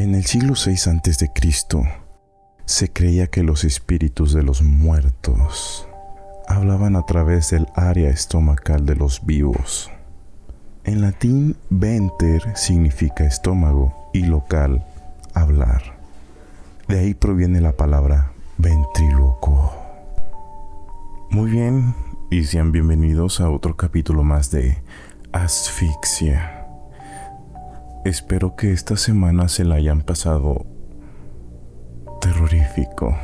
En el siglo VI a.C., se creía que los espíritus de los muertos hablaban a través del área estomacal de los vivos. En latín, venter significa estómago y local, hablar. De ahí proviene la palabra ventríloco. Muy bien, y sean bienvenidos a otro capítulo más de Asfixia. Espero que esta semana se la hayan pasado terrorífico.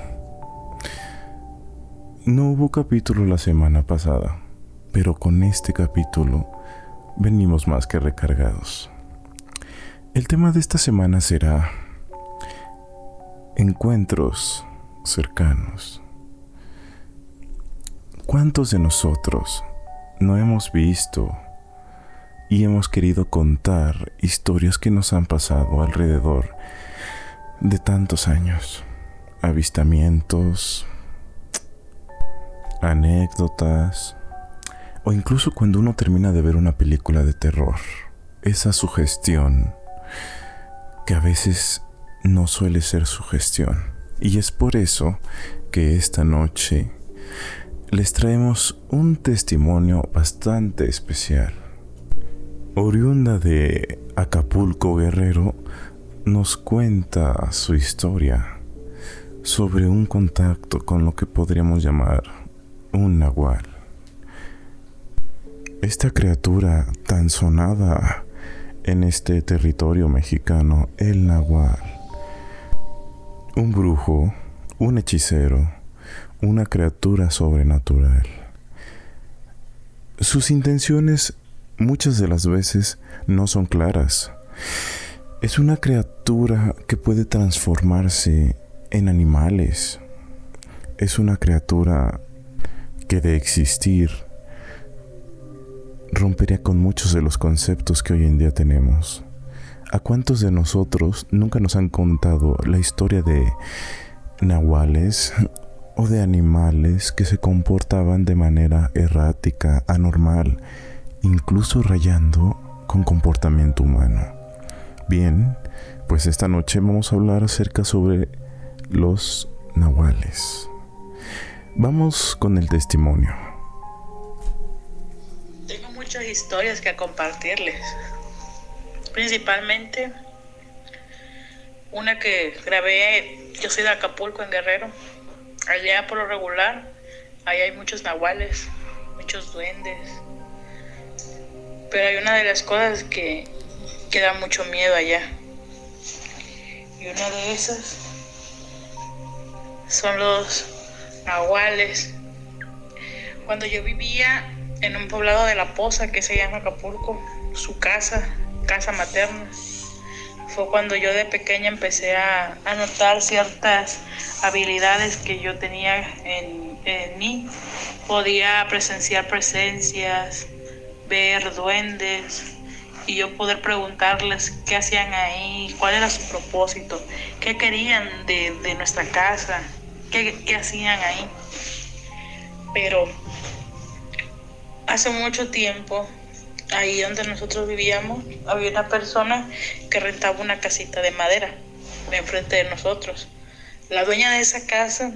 No hubo capítulo la semana pasada, pero con este capítulo venimos más que recargados. El tema de esta semana será encuentros cercanos. ¿Cuántos de nosotros no hemos visto y hemos querido contar historias que nos han pasado alrededor de tantos años? Avistamientos, anécdotas, o incluso cuando uno termina de ver una película de terror, esa sugestión que a veces no suele ser sugestión. Y es por eso que esta noche les traemos un testimonio bastante especial. Oriunda de Acapulco Guerrero nos cuenta su historia sobre un contacto con lo que podríamos llamar un nahual. Esta criatura tan sonada en este territorio mexicano, el nahual. Un brujo, un hechicero, una criatura sobrenatural. Sus intenciones muchas de las veces no son claras. Es una criatura que puede transformarse en animales. Es una criatura que de existir rompería con muchos de los conceptos que hoy en día tenemos. ¿A cuántos de nosotros nunca nos han contado la historia de nahuales o de animales que se comportaban de manera errática, anormal, incluso rayando con comportamiento humano? Bien, pues esta noche vamos a hablar acerca sobre los nahuales. Vamos con el testimonio. Tengo muchas historias que compartirles. Principalmente una que grabé, yo soy de Acapulco en Guerrero. Allá por lo regular, ahí hay muchos nahuales, muchos duendes. Pero hay una de las cosas que, que da mucho miedo allá. Y una de esas son los nahuales. Cuando yo vivía en un poblado de La Poza que se llama Acapulco, su casa, casa materna, fue cuando yo de pequeña empecé a, notar ciertas habilidades que yo tenía en, en mí. Podía presenciar presencias, ver duendes, y yo poder preguntarles qué hacían ahí, cuál era su propósito, qué querían de, de nuestra casa, qué, hacían ahí. Pero hace mucho tiempo, ahí donde nosotros vivíamos, había una persona que rentaba una casita de madera enfrente de nosotros. La dueña de esa casa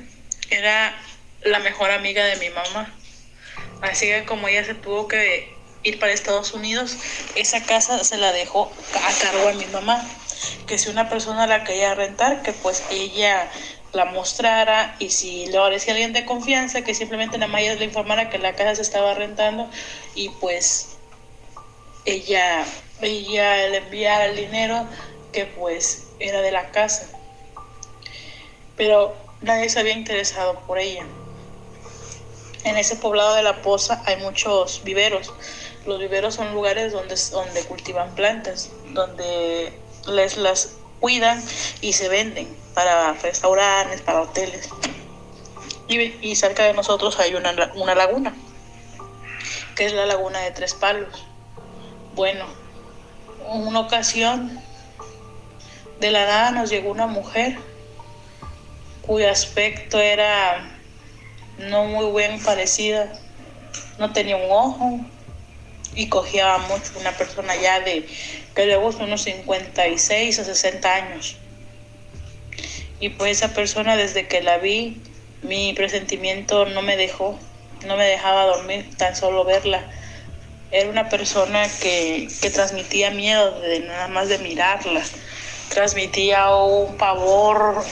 era la mejor amiga de mi mamá. Así que como ella se tuvo que ir para Estados Unidos, esa casa se la dejó a cargo a mi mamá. Que si una persona la quería rentar, que pues ella la mostrara y si le parecía alguien de confianza que simplemente nada más le informara que la casa se estaba rentando y pues ella ella le enviara el dinero que pues era de la casa pero nadie se había interesado por ella en ese poblado de la poza hay muchos viveros los viveros son lugares donde, donde cultivan plantas donde les las cuidan y se venden para restaurantes, para hoteles. Y, cerca de nosotros hay una, una laguna, que es la laguna de Tres Palos. Bueno, en una ocasión, de la nada nos llegó una mujer cuyo aspecto era no muy bien parecida, no tenía un ojo y cogía mucho una persona ya de que le gusta unos 56 o 60 años Y pues esa persona desde que la vi, mi presentimiento no me dejó, no me dejaba dormir, tan solo verla. Era una persona que, que transmitía miedo de nada más de mirarla transmitía un pavor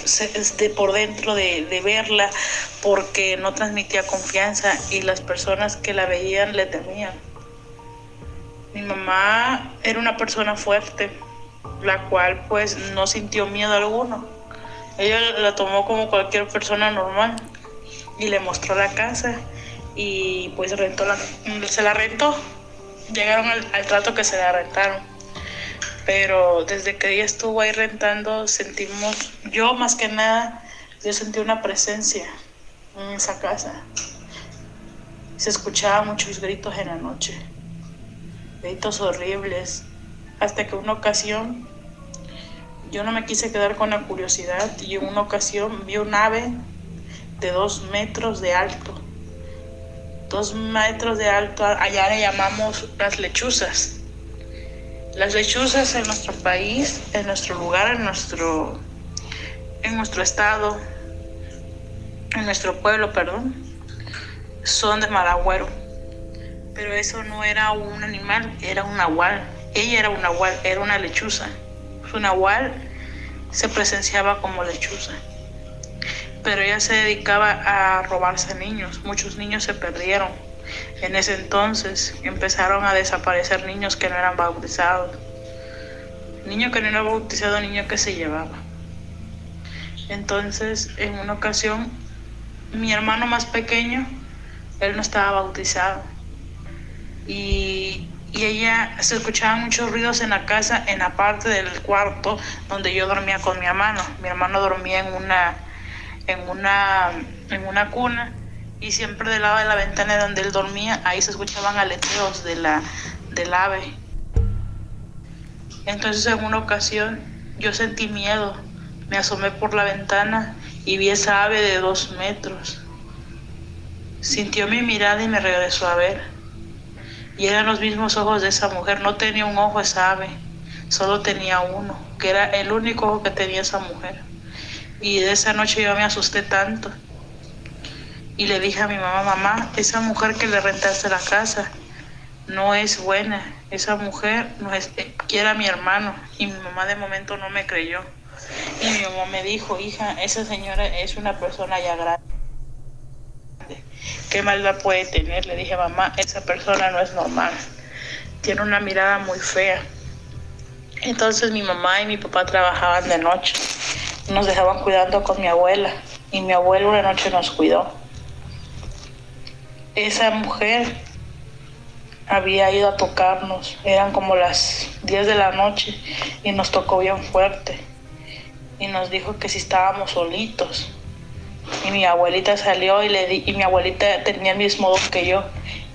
de por dentro de, de, verla porque no transmitía confianza y las personas que la veían le temían. Mi mamá era una persona fuerte, la cual pues no sintió miedo alguno. Ella la tomó como cualquier persona normal y le mostró la casa y pues rentó la, se la rentó. Llegaron al, al trato que se la rentaron pero desde que ella estuvo ahí rentando sentimos, yo más que nada, yo sentí una presencia en esa casa. Se escuchaban muchos gritos en la noche, gritos horribles, hasta que una ocasión yo no me quise quedar con la curiosidad y en una ocasión vi un ave de dos metros de alto. Dos metros de alto, allá le llamamos las lechuzas las lechuzas en nuestro país, en nuestro lugar, en nuestro, en nuestro estado, en nuestro pueblo, perdón, son de Maragüero. Pero eso no era un animal, era un nahual. Ella era un nahual, era una lechuza. Su nahual se presenciaba como lechuza. Pero ella se dedicaba a robarse niños. Muchos niños se perdieron en ese entonces empezaron a desaparecer niños que no eran bautizados. Niño que no era bautizado, niño que se llevaba. Entonces, en una ocasión, mi hermano más pequeño, él no estaba bautizado. Y, y ella se escuchaban muchos ruidos en la casa, en la parte del cuarto donde yo dormía con mi hermano. Mi hermano dormía en una, en una, en una cuna y siempre del lado de la ventana donde él dormía, ahí se escuchaban aleteos de la, del ave. Entonces en una ocasión yo sentí miedo, me asomé por la ventana y vi esa ave de dos metros. Sintió mi mirada y me regresó a ver. Y eran los mismos ojos de esa mujer, no tenía un ojo esa ave, solo tenía uno, que era el único ojo que tenía esa mujer. Y de esa noche yo me asusté tanto y le dije a mi mamá, mamá, esa mujer que le rentaste la casa no es buena, esa mujer no es, eh, quiere a mi hermano y mi mamá de momento no me creyó. Y mi mamá me dijo, hija, esa señora es una persona ya grande. ¿Qué maldad puede tener? Le dije, mamá, esa persona no es normal. Tiene una mirada muy fea. Entonces mi mamá y mi papá trabajaban de noche. Nos dejaban cuidando con mi abuela. Y mi abuelo una noche nos cuidó esa mujer había ido a tocarnos, eran como las 10 de la noche y nos tocó bien fuerte y nos dijo que si estábamos solitos. Y mi abuelita salió y le di, y mi abuelita tenía el mismo don que yo.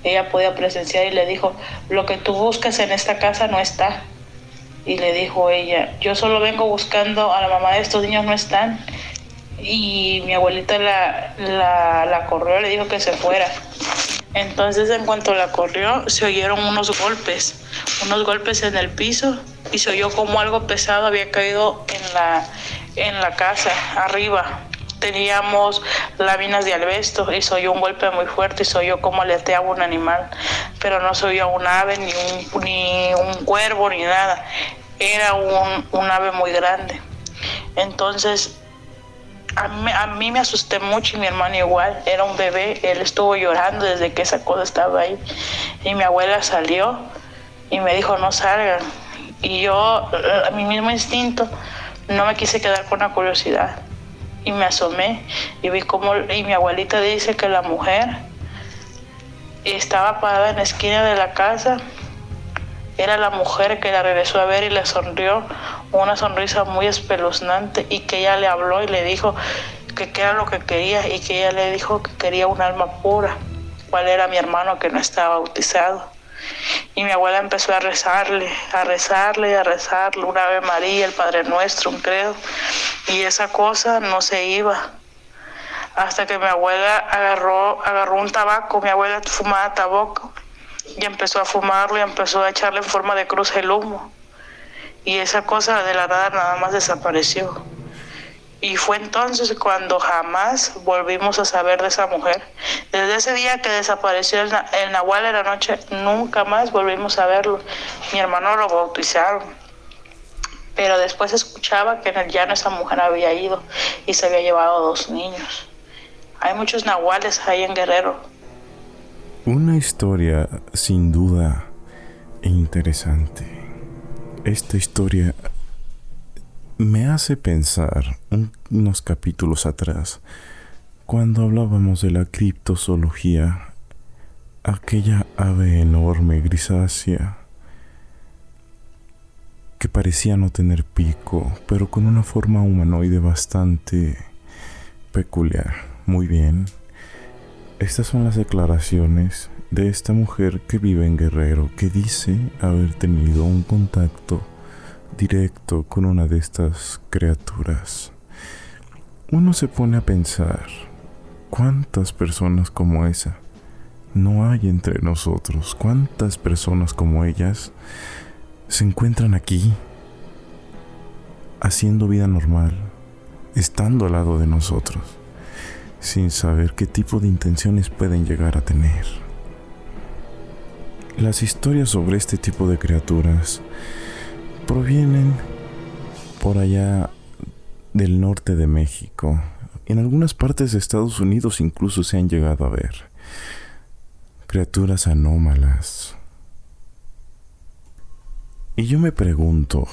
Ella podía presenciar y le dijo, lo que tú buscas en esta casa no está. Y le dijo ella, yo solo vengo buscando a la mamá de estos niños, no están y mi abuelita la, la, la corrió, le dijo que se fuera. Entonces en cuanto la corrió, se oyeron unos golpes, unos golpes en el piso y se oyó como algo pesado había caído en la, en la casa, arriba. Teníamos láminas de albesto y se oyó un golpe muy fuerte y se oyó como aleteaba un animal, pero no se oyó un ave, ni un, ni un cuervo, ni nada. Era un, un ave muy grande. Entonces a mí, me asusté mucho y mi hermano igual, era un bebé, él estuvo llorando desde que esa cosa estaba ahí. Y mi abuela salió y me dijo, no salgan. Y yo, a mi mismo instinto, no me quise quedar con la curiosidad. Y me asomé y vi cómo, y mi abuelita dice que la mujer estaba parada en la esquina de la casa era la mujer que la regresó a ver y le sonrió una sonrisa muy espeluznante y que ella le habló y le dijo que qué era lo que quería y que ella le dijo que quería un alma pura, cuál era mi hermano que no estaba bautizado. Y mi abuela empezó a rezarle, a rezarle, a rezarle, una Ave María, el Padre Nuestro, un credo. Y esa cosa no se iba. Hasta que mi abuela agarró, agarró un tabaco, mi abuela fumaba tabaco y empezó a fumarlo y empezó a echarle en forma de cruz el humo. Y esa cosa de la nada nada más desapareció. Y fue entonces cuando jamás volvimos a saber de esa mujer. Desde ese día que desapareció el, el Nahual en la noche, nunca más volvimos a verlo. Mi hermano lo bautizaron. Pero después escuchaba que en el llano esa mujer había ido y se había llevado dos niños. Hay muchos nahuales ahí en Guerrero. Una historia sin duda interesante. Esta historia me hace pensar unos capítulos atrás, cuando hablábamos de la criptozoología, aquella ave enorme grisácea que parecía no tener pico, pero con una forma humanoide bastante peculiar. Muy bien. Estas son las declaraciones de esta mujer que vive en Guerrero, que dice haber tenido un contacto directo con una de estas criaturas, uno se pone a pensar, ¿cuántas personas como esa no hay entre nosotros? ¿Cuántas personas como ellas se encuentran aquí, haciendo vida normal, estando al lado de nosotros, sin saber qué tipo de intenciones pueden llegar a tener? Las historias sobre este tipo de criaturas provienen por allá del norte de México. En algunas partes de Estados Unidos incluso se han llegado a ver criaturas anómalas. Y yo me pregunto,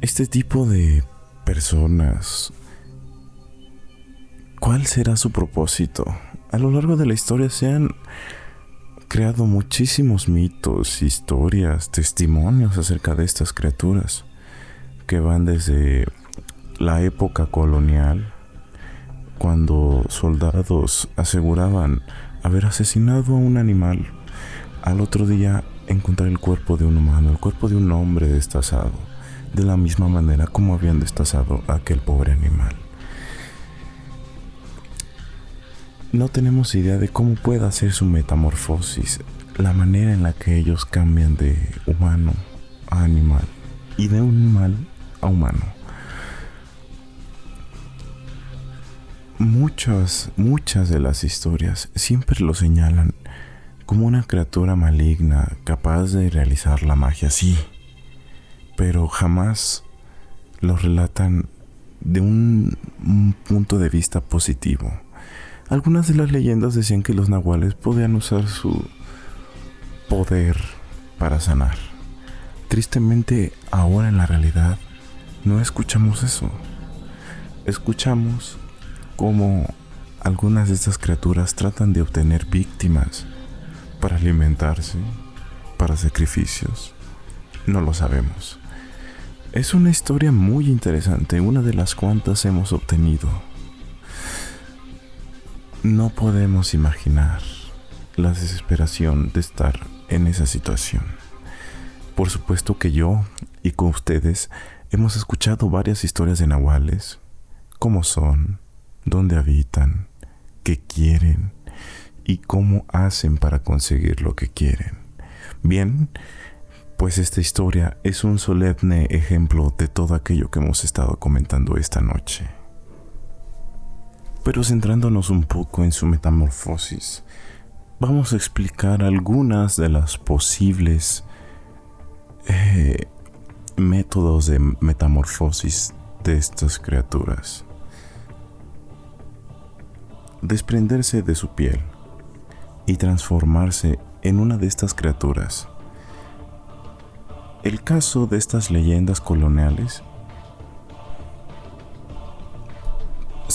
este tipo de personas, ¿cuál será su propósito? A lo largo de la historia se han creado muchísimos mitos, historias, testimonios acerca de estas criaturas que van desde la época colonial, cuando soldados aseguraban haber asesinado a un animal, al otro día encontrar el cuerpo de un humano, el cuerpo de un hombre destazado, de la misma manera como habían destazado a aquel pobre animal. No tenemos idea de cómo puede hacer su metamorfosis, la manera en la que ellos cambian de humano a animal y de animal a humano. Muchas, muchas de las historias siempre lo señalan como una criatura maligna capaz de realizar la magia, sí, pero jamás lo relatan de un punto de vista positivo algunas de las leyendas decían que los nahuales podían usar su poder para sanar. Tristemente, ahora en la realidad, no escuchamos eso. Escuchamos cómo algunas de estas criaturas tratan de obtener víctimas para alimentarse, para sacrificios. No lo sabemos. Es una historia muy interesante, una de las cuantas hemos obtenido no podemos imaginar la desesperación de estar en esa situación. Por supuesto que yo y con ustedes hemos escuchado varias historias de nahuales, cómo son, dónde habitan, qué quieren y cómo hacen para conseguir lo que quieren. Bien, pues esta historia es un solemne ejemplo de todo aquello que hemos estado comentando esta noche. Pero centrándonos un poco en su metamorfosis, vamos a explicar algunas de las posibles eh, métodos de metamorfosis de estas criaturas. Desprenderse de su piel y transformarse en una de estas criaturas. El caso de estas leyendas coloniales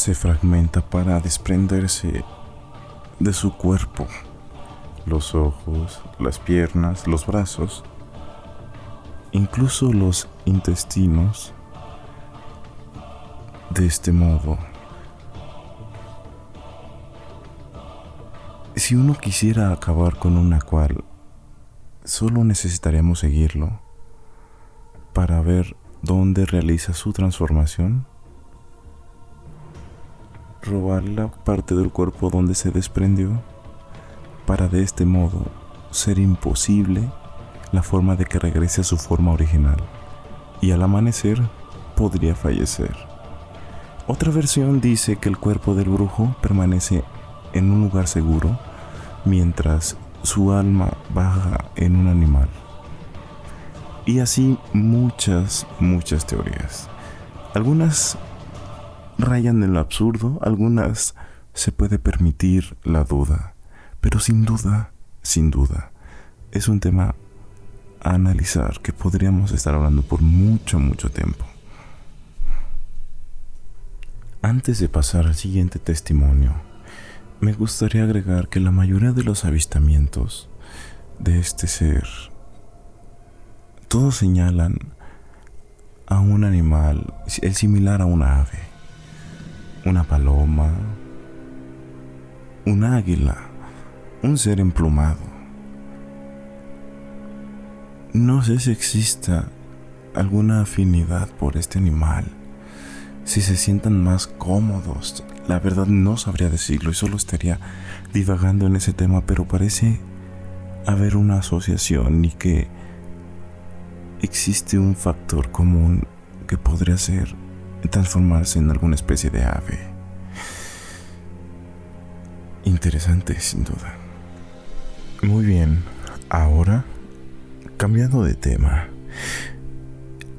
se fragmenta para desprenderse de su cuerpo, los ojos, las piernas, los brazos, incluso los intestinos. De este modo, si uno quisiera acabar con una cual, solo necesitaríamos seguirlo para ver dónde realiza su transformación robar la parte del cuerpo donde se desprendió para de este modo ser imposible la forma de que regrese a su forma original y al amanecer podría fallecer. Otra versión dice que el cuerpo del brujo permanece en un lugar seguro mientras su alma baja en un animal. Y así muchas, muchas teorías. Algunas rayan en lo absurdo, algunas se puede permitir la duda, pero sin duda, sin duda, es un tema a analizar que podríamos estar hablando por mucho, mucho tiempo. Antes de pasar al siguiente testimonio, me gustaría agregar que la mayoría de los avistamientos de este ser, todos señalan a un animal, el similar a una ave, una paloma, un águila, un ser emplumado. No sé si exista alguna afinidad por este animal, si se sientan más cómodos. La verdad no sabría decirlo y solo estaría divagando en ese tema, pero parece haber una asociación y que existe un factor común que podría ser transformarse en alguna especie de ave. Interesante, sin duda. Muy bien, ahora, cambiando de tema,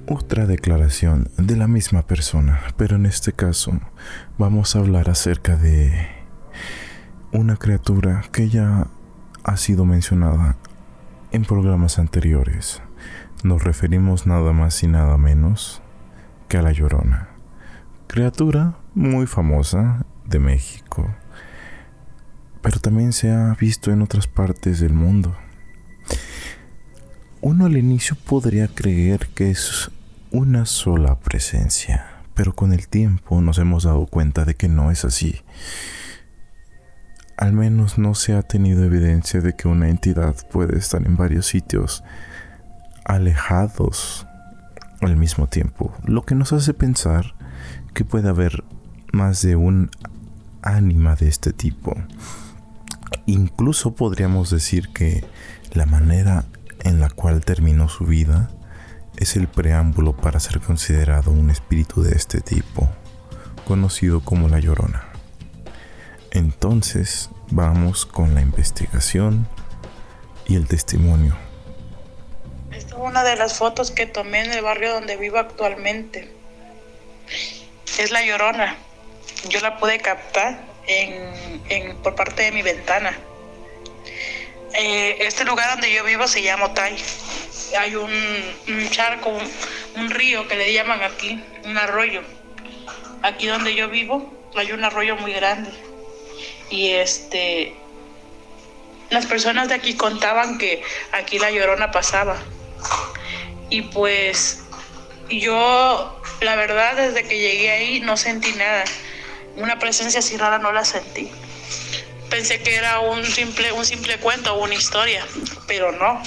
otra declaración de la misma persona, pero en este caso vamos a hablar acerca de una criatura que ya ha sido mencionada en programas anteriores. Nos referimos nada más y nada menos que a la Llorona, criatura muy famosa de México pero también se ha visto en otras partes del mundo. Uno al inicio podría creer que es una sola presencia, pero con el tiempo nos hemos dado cuenta de que no es así. Al menos no se ha tenido evidencia de que una entidad puede estar en varios sitios alejados al mismo tiempo, lo que nos hace pensar que puede haber más de un ánima de este tipo. Incluso podríamos decir que la manera en la cual terminó su vida es el preámbulo para ser considerado un espíritu de este tipo, conocido como la llorona. Entonces vamos con la investigación y el testimonio. Esta es una de las fotos que tomé en el barrio donde vivo actualmente. Es la llorona. Yo la pude captar en, por parte de mi ventana. Eh, este lugar donde yo vivo se llama Otay. Hay un, charco, un, río que le llaman aquí, un arroyo. Aquí donde yo vivo hay un arroyo muy grande. Y este, las personas de aquí contaban que aquí la llorona pasaba. Y pues yo, la verdad, desde que llegué ahí no sentí nada una presencia así rara no la sentí. Pensé que era un simple, un simple cuento o una historia, pero no.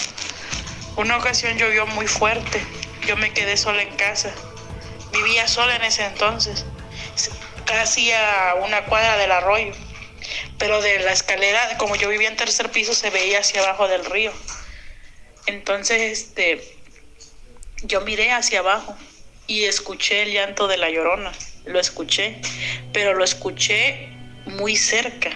Una ocasión llovió muy fuerte. Yo me quedé sola en casa. Vivía sola en ese entonces, casi a una cuadra del arroyo. Pero de la escalera, como yo vivía en tercer piso, se veía hacia abajo del río. Entonces, este, yo miré hacia abajo y escuché el llanto de la llorona lo escuché, pero lo escuché muy cerca.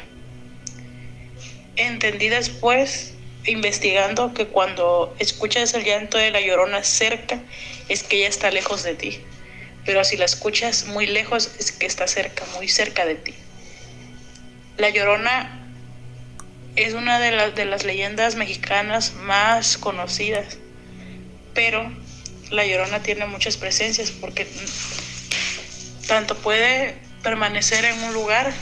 Entendí después, investigando, que cuando escuchas el llanto de la llorona cerca, es que ella está lejos de ti. Pero si la escuchas muy lejos, es que está cerca, muy cerca de ti. La llorona es una de, las de las leyendas mexicanas más conocidas, pero la llorona tiene muchas presencias porque tanto puede permanecer en un lugar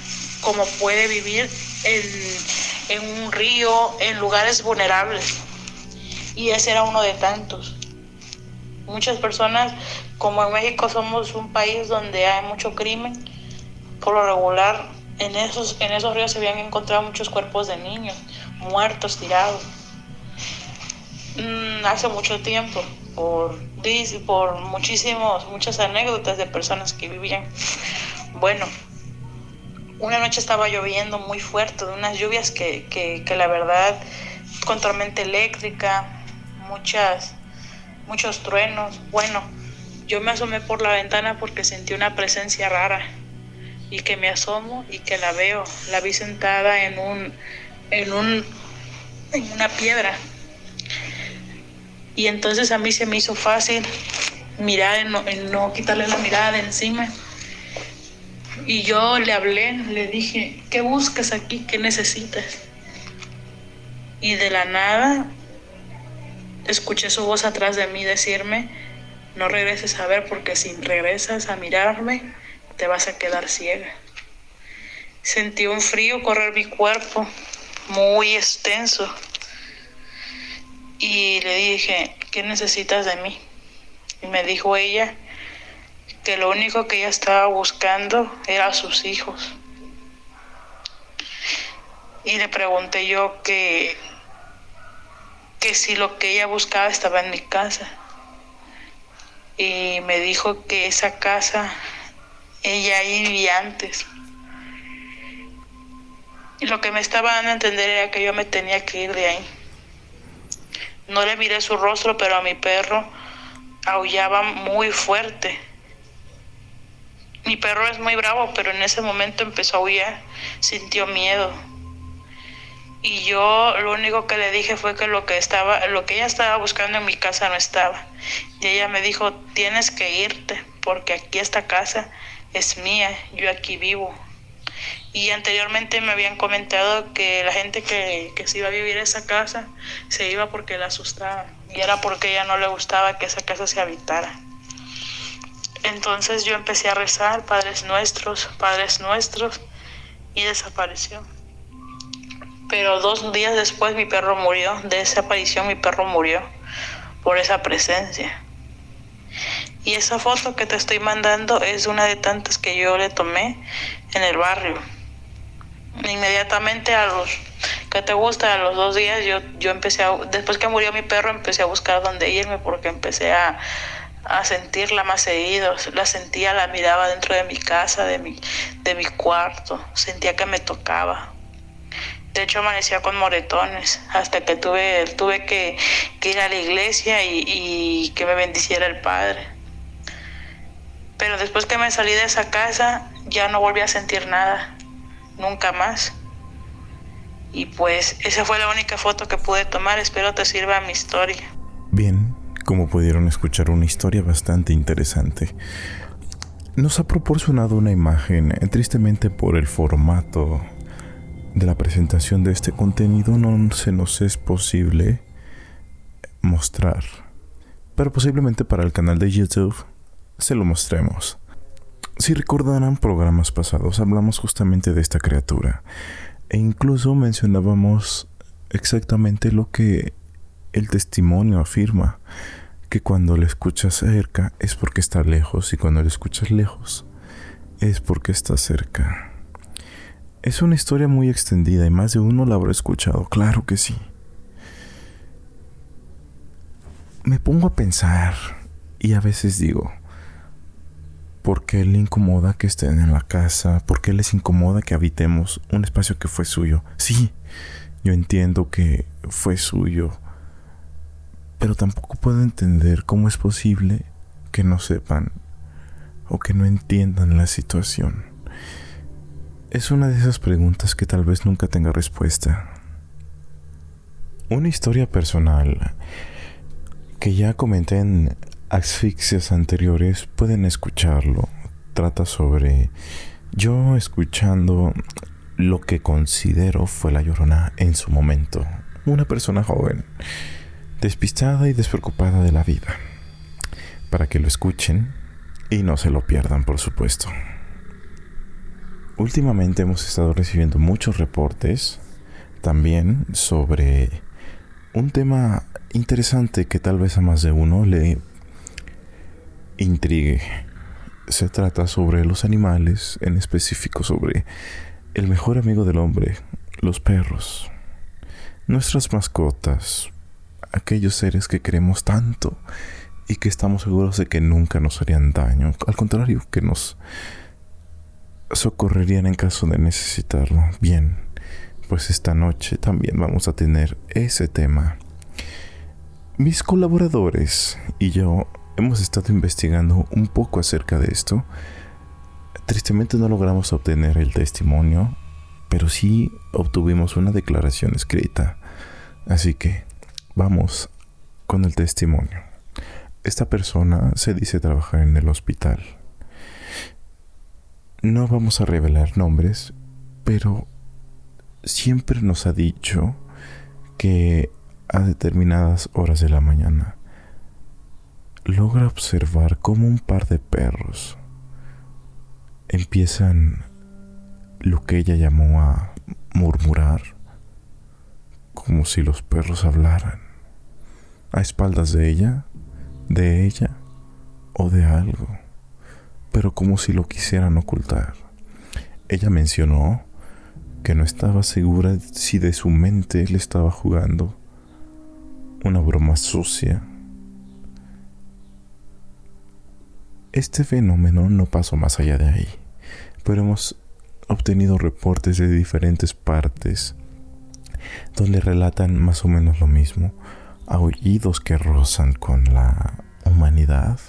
como puede vivir en, un río, en lugares vulnerables. Y ese era uno de tantos. Muchas personas, como en México somos un país donde hay mucho crimen, por lo regular en esos, en esos ríos se habían encontrado muchos cuerpos de niños muertos, tirados. Mm, hace mucho tiempo por, por muchísimos, muchas anécdotas de personas que vivían. Bueno, una noche estaba lloviendo muy fuerte, de unas lluvias que, que, la verdad, con tormenta eléctrica, muchas, muchos truenos. Bueno, yo me asomé por la ventana porque sentí una presencia rara y que me asomo y que la veo. La vi sentada en un, en un, en una piedra. Y entonces a mí se me hizo fácil mirar, en no, no quitarle la mirada de encima. Y yo le hablé, le dije, ¿qué buscas aquí? ¿Qué necesitas? Y de la nada escuché su voz atrás de mí decirme, no regreses a ver porque si regresas a mirarme, te vas a quedar ciega. Sentí un frío correr mi cuerpo, muy extenso. Y le dije, ¿qué necesitas de mí? Y me dijo ella que lo único que ella estaba buscando era a sus hijos. Y le pregunté yo que, que si lo que ella buscaba estaba en mi casa. Y me dijo que esa casa ella vivía antes. Y lo que me estaba dando a entender era que yo me tenía que ir de ahí. No le miré su rostro, pero a mi perro aullaba muy fuerte. Mi perro es muy bravo, pero en ese momento empezó a aullar, sintió miedo. Y yo lo único que le dije fue que lo que estaba, lo que ella estaba buscando en mi casa no estaba. Y ella me dijo, "Tienes que irte, porque aquí esta casa es mía, yo aquí vivo." Y anteriormente me habían comentado que la gente que, que se iba a vivir a esa casa se iba porque la asustaba. Y era porque ella no le gustaba que esa casa se habitara. Entonces yo empecé a rezar, Padres Nuestros, Padres Nuestros, y desapareció. Pero dos días después mi perro murió, de esa aparición mi perro murió por esa presencia. Y esa foto que te estoy mandando es una de tantas que yo le tomé en el barrio inmediatamente a los que te gusta a los dos días yo yo empecé a después que murió mi perro empecé a buscar dónde irme porque empecé a, a sentirla más seguido la sentía la miraba dentro de mi casa de mi de mi cuarto sentía que me tocaba. De hecho amanecía con moretones hasta que tuve tuve que, que ir a la iglesia y, y que me bendiciera el padre. Pero después que me salí de esa casa ya no volví a sentir nada nunca más. Y pues esa fue la única foto que pude tomar, espero te sirva mi historia. Bien, como pudieron escuchar una historia bastante interesante. Nos ha proporcionado una imagen, eh, tristemente por el formato de la presentación de este contenido no se nos es posible mostrar. Pero posiblemente para el canal de YouTube se lo mostremos. Si recordarán programas pasados, hablamos justamente de esta criatura e incluso mencionábamos exactamente lo que el testimonio afirma, que cuando le escuchas cerca es porque está lejos y cuando le escuchas lejos es porque está cerca. Es una historia muy extendida y más de uno la habrá escuchado, claro que sí. Me pongo a pensar y a veces digo, ¿Por qué le incomoda que estén en la casa? ¿Por qué les incomoda que habitemos un espacio que fue suyo? Sí, yo entiendo que fue suyo, pero tampoco puedo entender cómo es posible que no sepan o que no entiendan la situación. Es una de esas preguntas que tal vez nunca tenga respuesta. Una historia personal que ya comenté en asfixias anteriores pueden escucharlo. Trata sobre yo escuchando lo que considero fue la llorona en su momento. Una persona joven, despistada y despreocupada de la vida. Para que lo escuchen y no se lo pierdan, por supuesto. Últimamente hemos estado recibiendo muchos reportes también sobre un tema interesante que tal vez a más de uno le intrigue. Se trata sobre los animales, en específico sobre el mejor amigo del hombre, los perros. Nuestras mascotas, aquellos seres que queremos tanto y que estamos seguros de que nunca nos harían daño. Al contrario, que nos socorrerían en caso de necesitarlo. Bien, pues esta noche también vamos a tener ese tema. Mis colaboradores y yo hemos estado investigando un poco acerca de esto, tristemente no logramos obtener el testimonio, pero sí obtuvimos una declaración escrita. Así que vamos con el testimonio. Esta persona se dice trabajar en el hospital. No vamos a revelar nombres, pero siempre nos ha dicho que a determinadas horas de la mañana logra observar cómo un par de perros empiezan lo que ella llamó a murmurar, como si los perros hablaran, a espaldas de ella, de ella o de algo, pero como si lo quisieran ocultar. Ella mencionó que no estaba segura si de su mente le estaba jugando una broma sucia. Este fenómeno no pasó más allá de ahí, pero hemos obtenido reportes de diferentes partes donde relatan más o menos lo mismo, aullidos que rozan con la humanidad,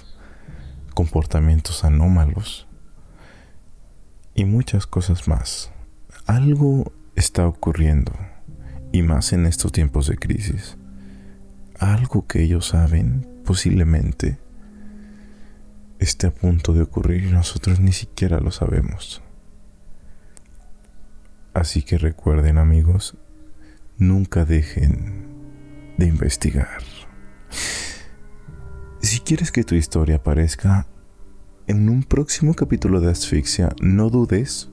comportamientos anómalos y muchas cosas más. Algo está ocurriendo, y más en estos tiempos de crisis. Algo que ellos saben, posiblemente, esté a punto de ocurrir y nosotros ni siquiera lo sabemos. Así que recuerden amigos, nunca dejen de investigar. Si quieres que tu historia aparezca en un próximo capítulo de Asfixia, no dudes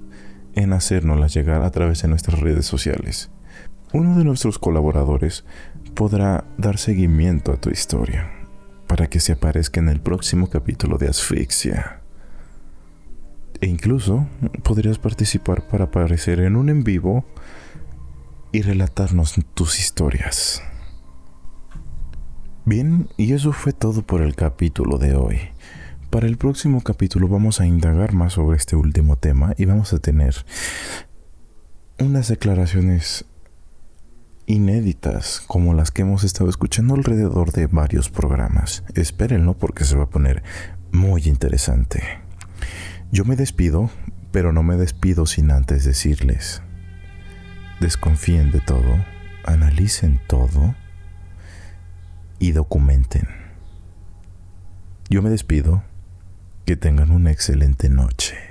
en hacérnosla llegar a través de nuestras redes sociales. Uno de nuestros colaboradores podrá dar seguimiento a tu historia para que se aparezca en el próximo capítulo de Asfixia. E incluso podrías participar para aparecer en un en vivo y relatarnos tus historias. Bien, y eso fue todo por el capítulo de hoy. Para el próximo capítulo vamos a indagar más sobre este último tema y vamos a tener unas declaraciones inéditas como las que hemos estado escuchando alrededor de varios programas. Espérenlo porque se va a poner muy interesante. Yo me despido, pero no me despido sin antes decirles, desconfíen de todo, analicen todo y documenten. Yo me despido que tengan una excelente noche.